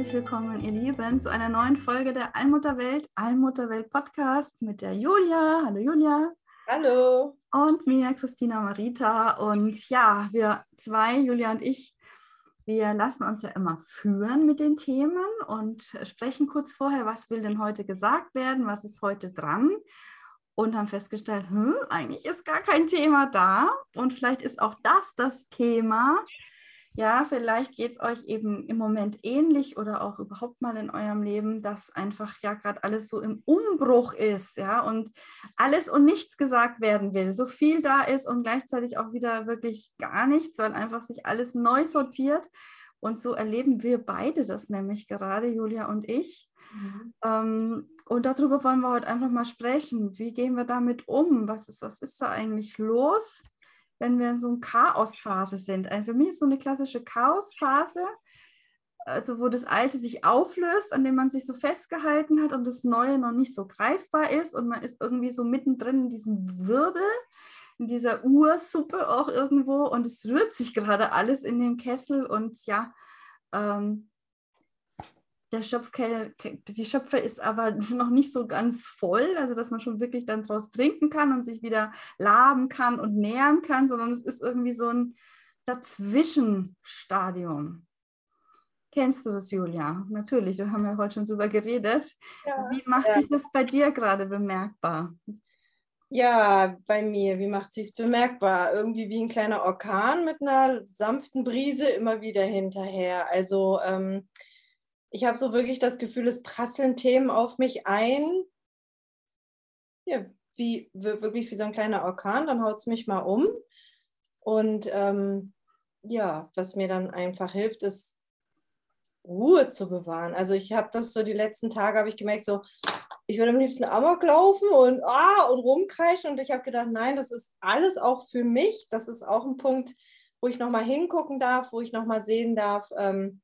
Herzlich willkommen, ihr Lieben, zu einer neuen Folge der Allmutterwelt, Allmutterwelt Podcast mit der Julia. Hallo Julia. Hallo. Und mir, Christina Marita. Und ja, wir zwei, Julia und ich, wir lassen uns ja immer führen mit den Themen und sprechen kurz vorher, was will denn heute gesagt werden, was ist heute dran. Und haben festgestellt, hm, eigentlich ist gar kein Thema da. Und vielleicht ist auch das das Thema, ja, vielleicht geht es euch eben im Moment ähnlich oder auch überhaupt mal in eurem Leben, dass einfach ja gerade alles so im Umbruch ist, ja, und alles und nichts gesagt werden will, so viel da ist und gleichzeitig auch wieder wirklich gar nichts, weil einfach sich alles neu sortiert. Und so erleben wir beide das nämlich gerade, Julia und ich. Mhm. Ähm, und darüber wollen wir heute einfach mal sprechen. Wie gehen wir damit um? Was ist, was ist da eigentlich los? Wenn wir in so einer Chaosphase sind. Für mich ist so eine klassische Chaosphase, also wo das Alte sich auflöst, an dem man sich so festgehalten hat und das Neue noch nicht so greifbar ist und man ist irgendwie so mittendrin in diesem Wirbel, in dieser Ursuppe auch irgendwo und es rührt sich gerade alles in dem Kessel und ja, ähm, der Schöpfkel, die Schöpfe ist aber noch nicht so ganz voll, also dass man schon wirklich dann draus trinken kann und sich wieder laben kann und nähren kann, sondern es ist irgendwie so ein Dazwischenstadium. Kennst du das, Julia? Natürlich, wir haben ja heute schon drüber geredet. Ja, wie macht ja. sich das bei dir gerade bemerkbar? Ja, bei mir, wie macht sich es bemerkbar? Irgendwie wie ein kleiner Orkan mit einer sanften Brise immer wieder hinterher. Also ähm, ich habe so wirklich das Gefühl, es prasseln Themen auf mich ein. Ja, wie wirklich wie so ein kleiner Orkan, dann haut es mich mal um. Und ähm, ja, was mir dann einfach hilft, ist Ruhe zu bewahren. Also ich habe das so die letzten Tage, habe ich gemerkt, so, ich würde am liebsten Amok laufen und, ah, und rumkreischen. Und ich habe gedacht, nein, das ist alles auch für mich. Das ist auch ein Punkt, wo ich nochmal hingucken darf, wo ich nochmal sehen darf, ähm,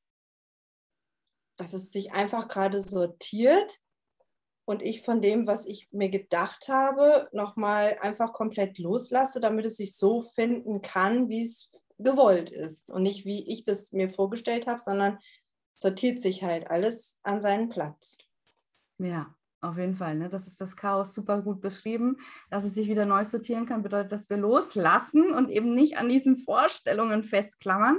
dass es sich einfach gerade sortiert und ich von dem, was ich mir gedacht habe, nochmal einfach komplett loslasse, damit es sich so finden kann, wie es gewollt ist und nicht wie ich das mir vorgestellt habe, sondern sortiert sich halt alles an seinen Platz. Ja, auf jeden Fall. Ne? Das ist das Chaos super gut beschrieben. Dass es sich wieder neu sortieren kann, bedeutet, dass wir loslassen und eben nicht an diesen Vorstellungen festklammern,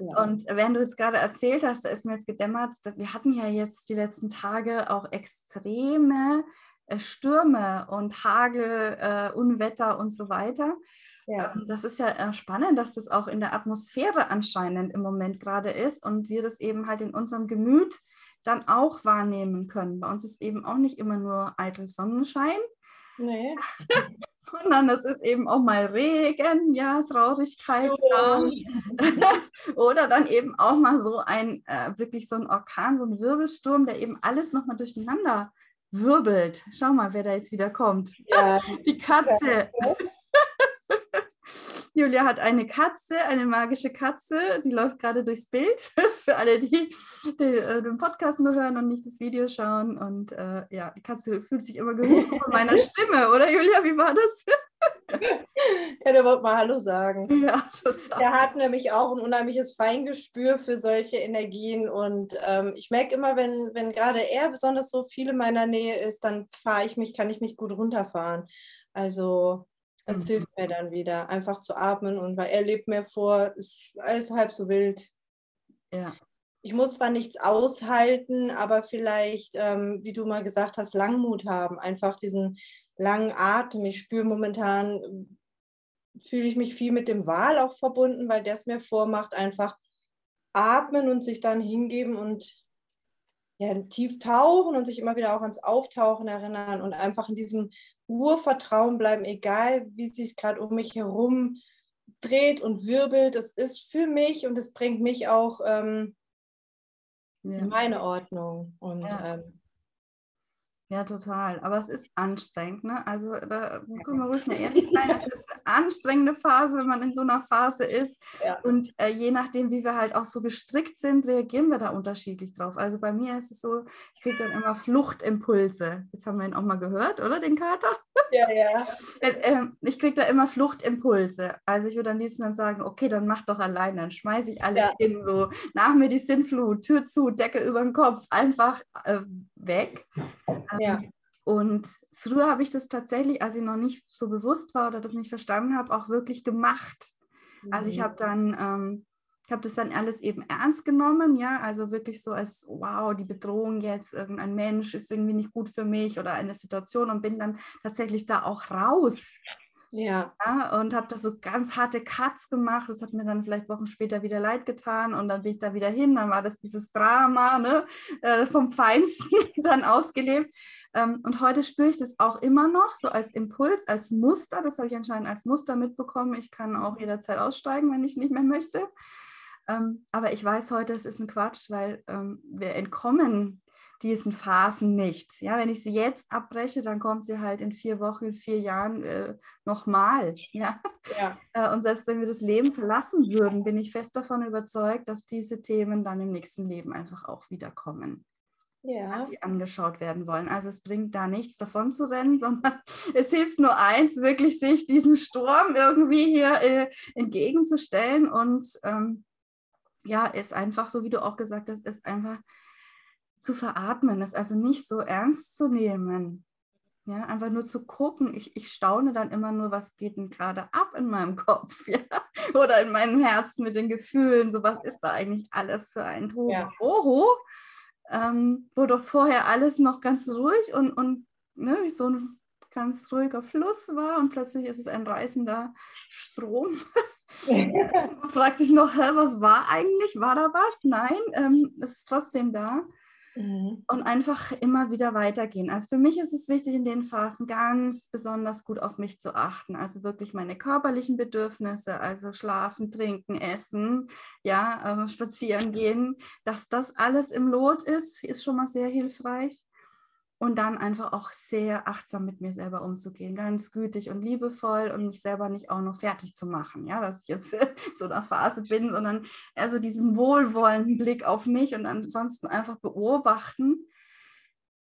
und während du jetzt gerade erzählt hast, da ist mir jetzt gedämmert, wir hatten ja jetzt die letzten Tage auch extreme äh, Stürme und Hagel, äh, Unwetter und so weiter. Ja. Ähm, das ist ja äh, spannend, dass das auch in der Atmosphäre anscheinend im Moment gerade ist und wir das eben halt in unserem Gemüt dann auch wahrnehmen können. Bei uns ist eben auch nicht immer nur eitel Sonnenschein. Nee. sondern es ist eben auch mal Regen, ja, Traurigkeit. Ja. Oder dann eben auch mal so ein, äh, wirklich so ein Orkan, so ein Wirbelsturm, der eben alles nochmal durcheinander wirbelt. Schau mal, wer da jetzt wieder kommt. Ja. Die Katze. Ja. Julia hat eine Katze, eine magische Katze, die läuft gerade durchs Bild. Für alle, die, die äh, den Podcast nur hören und nicht das Video schauen. Und äh, ja, die Katze fühlt sich immer gerufen von meiner Stimme, oder Julia? Wie war das? ja, der wollte mal Hallo sagen. Ja, total. Der hat nämlich auch ein unheimliches Feingespür für solche Energien. Und ähm, ich merke immer, wenn, wenn gerade er besonders so viel in meiner Nähe ist, dann fahre ich mich, kann ich mich gut runterfahren. Also es mhm. hilft mir dann wieder, einfach zu atmen und weil er lebt mir vor, ist alles halb so wild. Ja. Ich muss zwar nichts aushalten, aber vielleicht, ähm, wie du mal gesagt hast, Langmut haben, einfach diesen langen Atem. Ich spüre momentan, fühle ich mich viel mit dem Wal auch verbunden, weil der es mir vormacht, einfach atmen und sich dann hingeben und ja, tief tauchen und sich immer wieder auch ans Auftauchen erinnern und einfach in diesem Urvertrauen bleiben, egal wie es sich gerade um mich herum dreht und wirbelt. Das ist für mich und es bringt mich auch ähm, ja. in meine Ordnung. Und ja. ähm, ja, total. Aber es ist anstrengend. Ne? Also da können wir ruhig mal ehrlich sein. Es ist eine anstrengende Phase, wenn man in so einer Phase ist. Ja. Und äh, je nachdem, wie wir halt auch so gestrickt sind, reagieren wir da unterschiedlich drauf. Also bei mir ist es so, ich kriege dann immer Fluchtimpulse. Jetzt haben wir ihn auch mal gehört, oder den Kater? Ja, ja. Äh, äh, ich kriege da immer Fluchtimpulse. Also ich würde am liebsten dann sagen, okay, dann mach doch allein, dann schmeiße ich alles ja. hin, so nach mir die Sinnflut, Tür zu, Decke über den Kopf, einfach äh, weg. Ja. Ähm, und früher habe ich das tatsächlich, als ich noch nicht so bewusst war oder das nicht verstanden habe, auch wirklich gemacht. Mhm. Also ich mhm. habe dann, ähm, ich habe das dann alles eben ernst genommen, ja, also wirklich so als, wow, die Bedrohung jetzt, irgendein Mensch ist irgendwie nicht gut für mich oder eine Situation und bin dann tatsächlich da auch raus. Ja. ja und habe da so ganz harte Cuts gemacht. Das hat mir dann vielleicht Wochen später wieder leid getan. Und dann bin ich da wieder hin. Dann war das dieses Drama ne, äh, vom Feinsten dann ausgelebt. Ähm, und heute spüre ich das auch immer noch, so als Impuls, als Muster. Das habe ich anscheinend als Muster mitbekommen. Ich kann auch jederzeit aussteigen, wenn ich nicht mehr möchte. Ähm, aber ich weiß heute, es ist ein Quatsch, weil ähm, wir entkommen diesen Phasen nicht. Ja, wenn ich sie jetzt abbreche, dann kommt sie halt in vier Wochen, vier Jahren äh, nochmal. Ja? ja. Äh, und selbst wenn wir das Leben verlassen würden, bin ich fest davon überzeugt, dass diese Themen dann im nächsten Leben einfach auch wiederkommen. Ja. die angeschaut werden wollen. Also es bringt da nichts davon zu rennen, sondern es hilft nur eins, wirklich sich diesem Sturm irgendwie hier äh, entgegenzustellen und ähm, ja, ist einfach, so wie du auch gesagt hast, ist einfach zu veratmen, es also nicht so ernst zu nehmen. Ja, einfach nur zu gucken. Ich, ich staune dann immer nur, was geht denn gerade ab in meinem Kopf ja? oder in meinem Herzen mit den Gefühlen. So, was ist da eigentlich alles für ein Tohu? Ja. Oho, ähm, wo doch vorher alles noch ganz ruhig und, und ne, wie so ein ganz ruhiger Fluss war und plötzlich ist es ein reißender Strom. Man fragt sich noch, was war eigentlich? War da was? Nein, ähm, es ist trotzdem da. Mhm. Und einfach immer wieder weitergehen. Also für mich ist es wichtig, in den Phasen ganz besonders gut auf mich zu achten. Also wirklich meine körperlichen Bedürfnisse, also schlafen, trinken, essen, ja, äh, spazieren gehen, dass das alles im Lot ist, ist schon mal sehr hilfreich und dann einfach auch sehr achtsam mit mir selber umzugehen, ganz gütig und liebevoll und mich selber nicht auch noch fertig zu machen, ja, dass ich jetzt in so einer Phase bin, sondern eher so diesen wohlwollenden Blick auf mich und ansonsten einfach beobachten.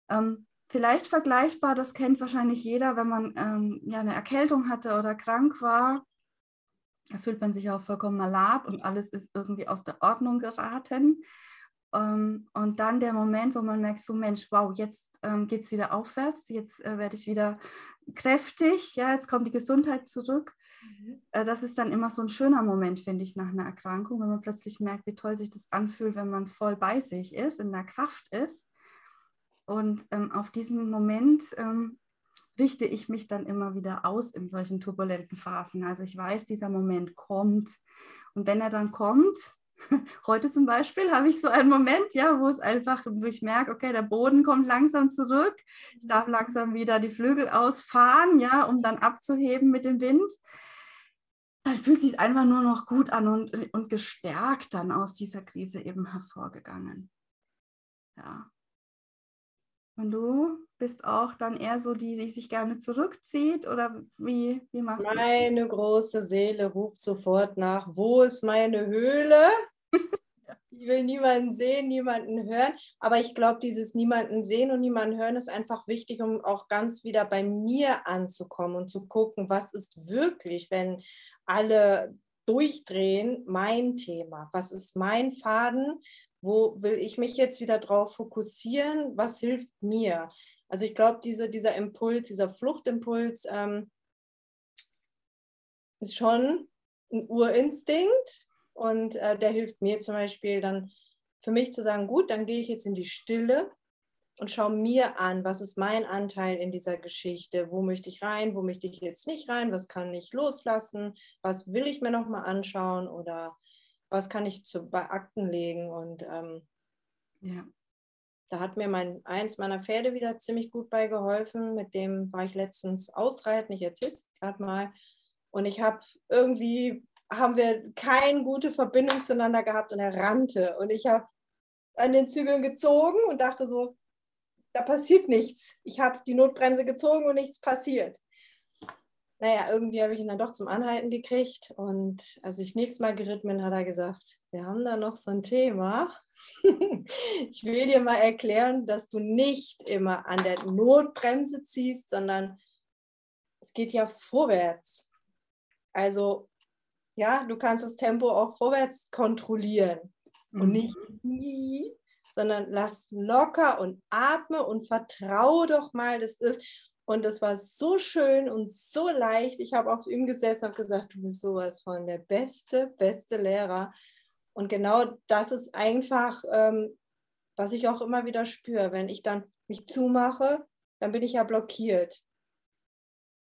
Ähm, vielleicht vergleichbar, das kennt wahrscheinlich jeder, wenn man ähm, ja eine Erkältung hatte oder krank war, da fühlt man sich auch vollkommen malab und alles ist irgendwie aus der Ordnung geraten. Ähm, und dann der Moment, wo man merkt, so Mensch, wow, jetzt ähm, geht es wieder aufwärts, jetzt äh, werde ich wieder kräftig, ja, jetzt kommt die Gesundheit zurück. Mhm. Äh, das ist dann immer so ein schöner Moment, finde ich, nach einer Erkrankung, wenn man plötzlich merkt, wie toll sich das anfühlt, wenn man voll bei sich ist, in der Kraft ist. Und ähm, auf diesen Moment ähm, richte ich mich dann immer wieder aus in solchen turbulenten Phasen. Also ich weiß, dieser Moment kommt. Und wenn er dann kommt, Heute zum Beispiel habe ich so einen Moment, ja, wo es einfach, wo ich merke, okay, der Boden kommt langsam zurück. Ich darf langsam wieder die Flügel ausfahren, ja, um dann abzuheben mit dem Wind. Dann fühlt sich einfach nur noch gut an und, und gestärkt dann aus dieser Krise eben hervorgegangen. Ja. Und du bist auch dann eher so die, die sich gerne zurückzieht oder wie, wie machst meine du? Meine große Seele ruft sofort nach, wo ist meine Höhle? ich will niemanden sehen, niemanden hören. Aber ich glaube, dieses niemanden sehen und niemanden hören ist einfach wichtig, um auch ganz wieder bei mir anzukommen und zu gucken, was ist wirklich, wenn alle durchdrehen, mein Thema? Was ist mein Faden? Wo will ich mich jetzt wieder drauf fokussieren? Was hilft mir? Also ich glaube, diese, dieser Impuls, dieser Fluchtimpuls ähm, ist schon ein Urinstinkt und äh, der hilft mir zum Beispiel dann für mich zu sagen, gut, dann gehe ich jetzt in die Stille und schaue mir an, was ist mein Anteil in dieser Geschichte, wo möchte ich rein, wo möchte ich jetzt nicht rein, was kann ich loslassen, was will ich mir nochmal anschauen oder was kann ich zu, bei Akten legen? Und ähm, ja. Da hat mir mein, eins meiner Pferde wieder ziemlich gut bei geholfen. Mit dem war ich letztens ausreiten. Ich erzähle es gerade mal. Und ich habe irgendwie, haben wir keine gute Verbindung zueinander gehabt und er rannte. Und ich habe an den Zügeln gezogen und dachte so, da passiert nichts. Ich habe die Notbremse gezogen und nichts passiert. Naja, irgendwie habe ich ihn dann doch zum Anhalten gekriegt. Und als ich nächstes Mal geritten bin, hat er gesagt, wir haben da noch so ein Thema. ich will dir mal erklären, dass du nicht immer an der Notbremse ziehst, sondern es geht ja vorwärts. Also, ja, du kannst das Tempo auch vorwärts kontrollieren mhm. und nicht nie, sondern lass locker und atme und vertraue doch mal, das ist. Und das war so schön und so leicht. Ich habe auf ihm gesessen und gesagt, du bist sowas von der beste, beste Lehrer. Und genau das ist einfach, ähm, was ich auch immer wieder spüre. Wenn ich dann mich zumache, dann bin ich ja blockiert.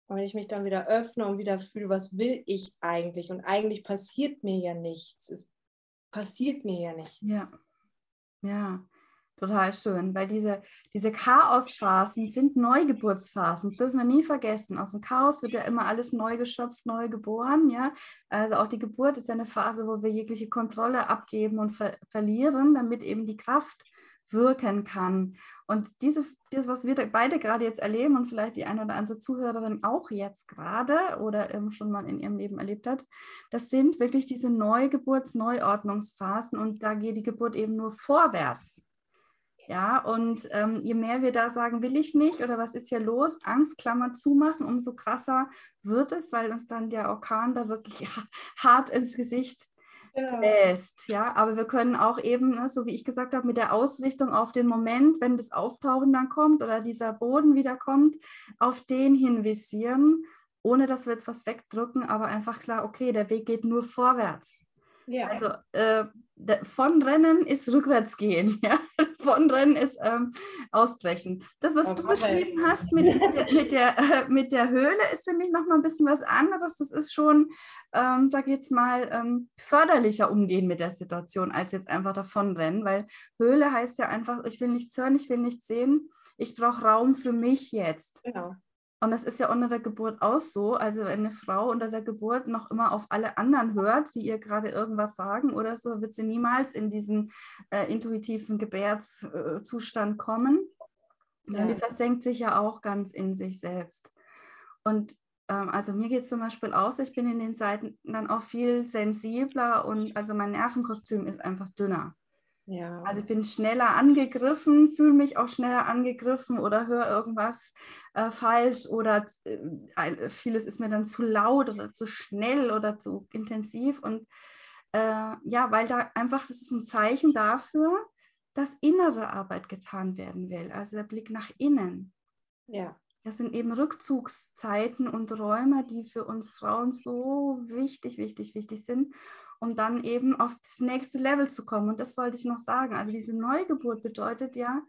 Und wenn ich mich dann wieder öffne und wieder fühle, was will ich eigentlich? Und eigentlich passiert mir ja nichts. Es passiert mir ja nichts. Ja, ja. Total schön, weil diese, diese Chaosphasen sind Neugeburtsphasen, dürfen wir nie vergessen. Aus dem Chaos wird ja immer alles neu geschöpft, neu geboren. Ja? Also auch die Geburt ist ja eine Phase, wo wir jegliche Kontrolle abgeben und ver verlieren, damit eben die Kraft wirken kann. Und diese, das, was wir beide gerade jetzt erleben und vielleicht die eine oder andere Zuhörerin auch jetzt gerade oder ähm, schon mal in ihrem Leben erlebt hat, das sind wirklich diese Neugeburts-, Neuordnungsphasen und da geht die Geburt eben nur vorwärts. Ja, und ähm, je mehr wir da sagen, will ich nicht oder was ist hier los, Angst, Klammer zumachen, umso krasser wird es, weil uns dann der Orkan da wirklich hart ins Gesicht bläst. Ja. ja, aber wir können auch eben, ne, so wie ich gesagt habe, mit der Ausrichtung auf den Moment, wenn das Auftauchen dann kommt oder dieser Boden wieder kommt, auf den hinvisieren, ohne dass wir jetzt was wegdrücken, aber einfach klar, okay, der Weg geht nur vorwärts. Ja. Also äh, von Rennen ist rückwärts gehen, ja? von Rennen ist ähm, ausbrechen. Das, was okay. du beschrieben hast mit, mit, der, mit, der, äh, mit der Höhle, ist für mich nochmal ein bisschen was anderes. Das ist schon, ähm, sag ich jetzt mal, ähm, förderlicher umgehen mit der Situation, als jetzt einfach davonrennen, weil Höhle heißt ja einfach, ich will nichts hören, ich will nichts sehen, ich brauche Raum für mich jetzt. Genau. Und das ist ja unter der Geburt auch so. Also wenn eine Frau unter der Geburt noch immer auf alle anderen hört, die ihr gerade irgendwas sagen oder so, wird sie niemals in diesen äh, intuitiven Gebärzustand kommen. Ja. Die versenkt sich ja auch ganz in sich selbst. Und ähm, also mir geht es zum Beispiel aus, ich bin in den Seiten dann auch viel sensibler und also mein Nervenkostüm ist einfach dünner. Ja. Also ich bin schneller angegriffen, fühle mich auch schneller angegriffen oder höre irgendwas äh, falsch oder äh, vieles ist mir dann zu laut oder zu schnell oder zu intensiv. Und äh, ja, weil da einfach, das ist ein Zeichen dafür, dass innere Arbeit getan werden will, also der Blick nach innen. Ja. Das sind eben Rückzugszeiten und Räume, die für uns Frauen so wichtig, wichtig, wichtig sind um dann eben auf das nächste Level zu kommen. Und das wollte ich noch sagen. Also diese Neugeburt bedeutet ja,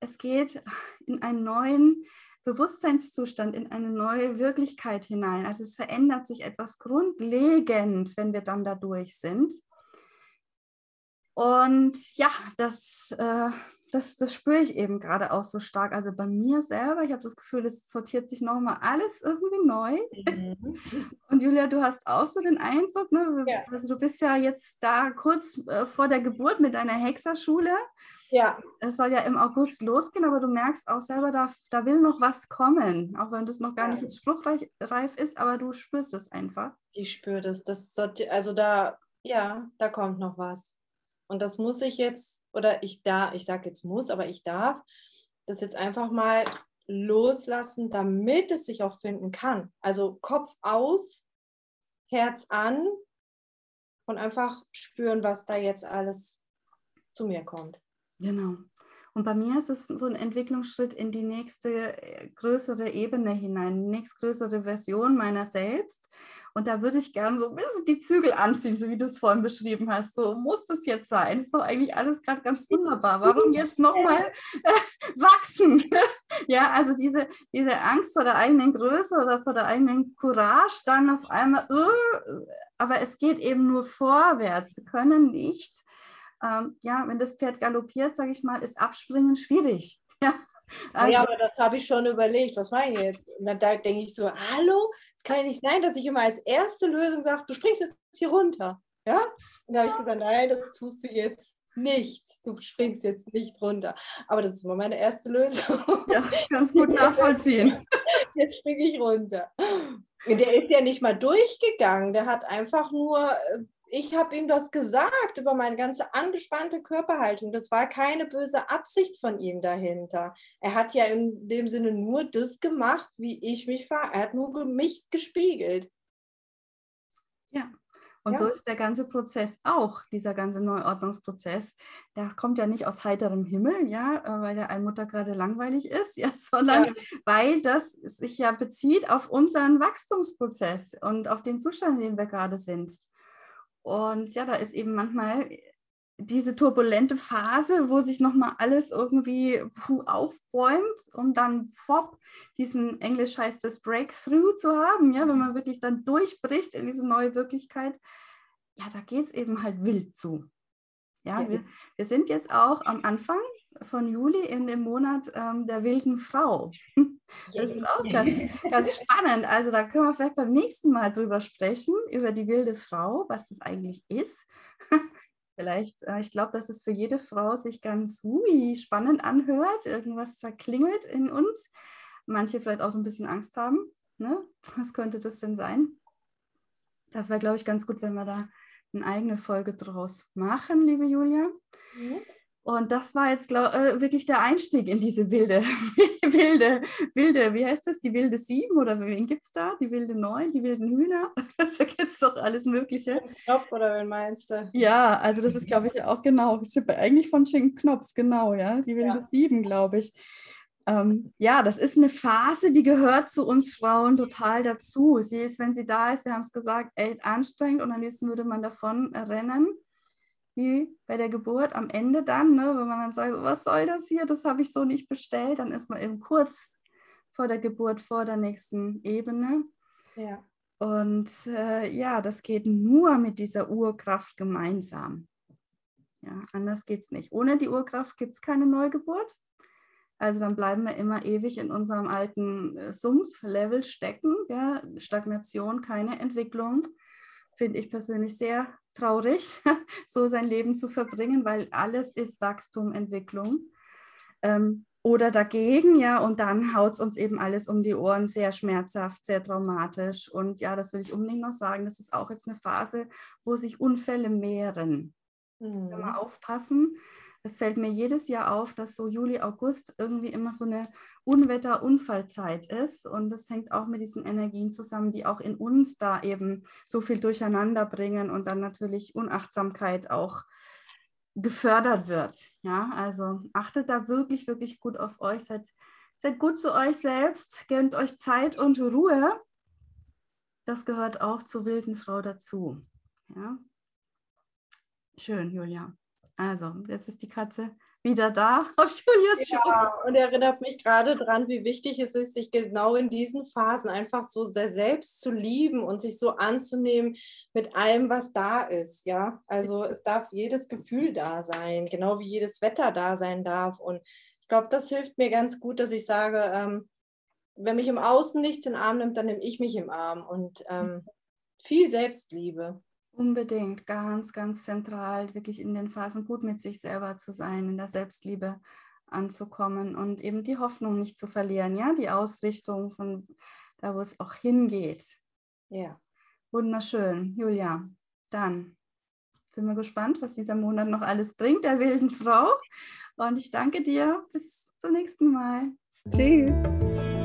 es geht in einen neuen Bewusstseinszustand, in eine neue Wirklichkeit hinein. Also es verändert sich etwas grundlegend, wenn wir dann da durch sind. Und ja, das äh, das, das spüre ich eben gerade auch so stark. Also bei mir selber, ich habe das Gefühl, es sortiert sich nochmal alles irgendwie neu. Mhm. Und Julia, du hast auch so den Eindruck, ne? Ja. also du bist ja jetzt da kurz äh, vor der Geburt mit deiner Hexerschule. Ja. Es soll ja im August losgehen, aber du merkst auch selber, da, da will noch was kommen, auch wenn das noch gar ja. nicht jetzt spruchreif ist, aber du spürst es einfach. Ich spüre das. das also da, ja, da kommt noch was. Und das muss ich jetzt oder ich da, ich sage jetzt muss, aber ich darf das jetzt einfach mal loslassen, damit es sich auch finden kann. Also Kopf aus, Herz an und einfach spüren, was da jetzt alles zu mir kommt. Genau. Und bei mir ist es so ein Entwicklungsschritt in die nächste äh, größere Ebene hinein, die nächstgrößere Version meiner selbst. Und da würde ich gerne so ein bisschen die Zügel anziehen, so wie du es vorhin beschrieben hast. So muss das jetzt sein. Ist doch eigentlich alles gerade ganz wunderbar. Warum jetzt nochmal äh, wachsen? ja, also diese, diese Angst vor der eigenen Größe oder vor der eigenen Courage, dann auf einmal, uh, aber es geht eben nur vorwärts. Wir können nicht, ähm, ja, wenn das Pferd galoppiert, sage ich mal, ist Abspringen schwierig. Ja, Also, ja, aber das habe ich schon überlegt. Was mache ich jetzt? Und dann denke ich so, hallo, es kann ja nicht sein, dass ich immer als erste Lösung sage, du springst jetzt hier runter. Ja? Und da habe ich gesagt, nein, das tust du jetzt nicht. Du springst jetzt nicht runter. Aber das ist immer meine erste Lösung. Ja, ich kann es gut nachvollziehen. Jetzt springe ich runter. Der ist ja nicht mal durchgegangen. Der hat einfach nur äh, ich habe ihm das gesagt über meine ganze angespannte Körperhaltung. Das war keine böse Absicht von ihm dahinter. Er hat ja in dem Sinne nur das gemacht, wie ich mich war. Er hat nur mich gespiegelt. Ja. Und ja. so ist der ganze Prozess auch, dieser ganze Neuordnungsprozess. Der kommt ja nicht aus heiterem Himmel, ja, äh, weil der Allmutter gerade langweilig ist, ja, sondern ja. weil das sich ja bezieht auf unseren Wachstumsprozess und auf den Zustand, in dem wir gerade sind. Und ja, da ist eben manchmal diese turbulente Phase, wo sich nochmal alles irgendwie aufbäumt, um dann fop, diesen Englisch heißt es Breakthrough zu haben, ja, wenn man wirklich dann durchbricht in diese neue Wirklichkeit, ja, da geht es eben halt wild zu. Ja, ja. Wir, wir sind jetzt auch am Anfang von Juli in dem Monat ähm, der wilden Frau. Das ist auch ganz, ganz spannend. Also da können wir vielleicht beim nächsten Mal drüber sprechen, über die wilde Frau, was das eigentlich ist. Vielleicht, äh, ich glaube, dass es für jede Frau sich ganz ui, spannend anhört. Irgendwas zerklingelt in uns. Manche vielleicht auch so ein bisschen Angst haben. Ne? Was könnte das denn sein? Das wäre, glaube ich, ganz gut, wenn wir da eine eigene Folge draus machen, liebe Julia. Mhm. Und das war jetzt glaub, äh, wirklich der Einstieg in diese wilde, wilde, wilde, wie heißt das, die wilde Sieben oder wen gibt es da? Die wilde Neun, die wilden Hühner? da gibt es doch alles Mögliche. Knopf oder wen meinst du? Ja, also das ist, glaube ich, auch genau, eigentlich von Schinken Knopf, genau, ja, die wilde ja. Sieben, glaube ich. Ähm, ja, das ist eine Phase, die gehört zu uns Frauen total dazu. Sie ist, wenn sie da ist, wir haben es gesagt, echt anstrengend und am liebsten würde man davon rennen wie bei der Geburt am Ende dann, ne, wenn man dann sagt, was soll das hier, das habe ich so nicht bestellt, dann ist man eben kurz vor der Geburt, vor der nächsten Ebene. Ja. Und äh, ja, das geht nur mit dieser Urkraft gemeinsam. Ja, anders geht es nicht. Ohne die Urkraft gibt es keine Neugeburt. Also dann bleiben wir immer ewig in unserem alten äh, Sumpflevel stecken. Ja? Stagnation, keine Entwicklung. Finde ich persönlich sehr traurig, so sein Leben zu verbringen, weil alles ist Wachstum, Entwicklung. Ähm, oder dagegen, ja, und dann haut es uns eben alles um die Ohren, sehr schmerzhaft, sehr traumatisch. Und ja, das will ich unbedingt noch sagen, das ist auch jetzt eine Phase, wo sich Unfälle mehren. Mhm. Wenn wir aufpassen, es fällt mir jedes Jahr auf, dass so Juli, August irgendwie immer so eine Unwetter-Unfallzeit ist. Und das hängt auch mit diesen Energien zusammen, die auch in uns da eben so viel durcheinander bringen und dann natürlich Unachtsamkeit auch gefördert wird. Ja, also achtet da wirklich, wirklich gut auf euch. Seid, seid gut zu euch selbst, gönnt euch Zeit und Ruhe. Das gehört auch zur wilden Frau dazu. Ja. Schön, Julia. Also, jetzt ist die Katze wieder da auf Julias Schoß. Ja, und erinnert mich gerade daran, wie wichtig es ist, sich genau in diesen Phasen einfach so sehr selbst zu lieben und sich so anzunehmen mit allem, was da ist. Ja, also es darf jedes Gefühl da sein, genau wie jedes Wetter da sein darf. Und ich glaube, das hilft mir ganz gut, dass ich sage, ähm, wenn mich im Außen nichts in den Arm nimmt, dann nehme ich mich im Arm und ähm, viel Selbstliebe. Unbedingt, ganz, ganz zentral, wirklich in den Phasen gut mit sich selber zu sein, in der Selbstliebe anzukommen und eben die Hoffnung nicht zu verlieren, ja, die Ausrichtung von da, wo es auch hingeht. Ja. Wunderschön, Julia. Dann sind wir gespannt, was dieser Monat noch alles bringt, der wilden Frau. Und ich danke dir. Bis zum nächsten Mal. Tschüss.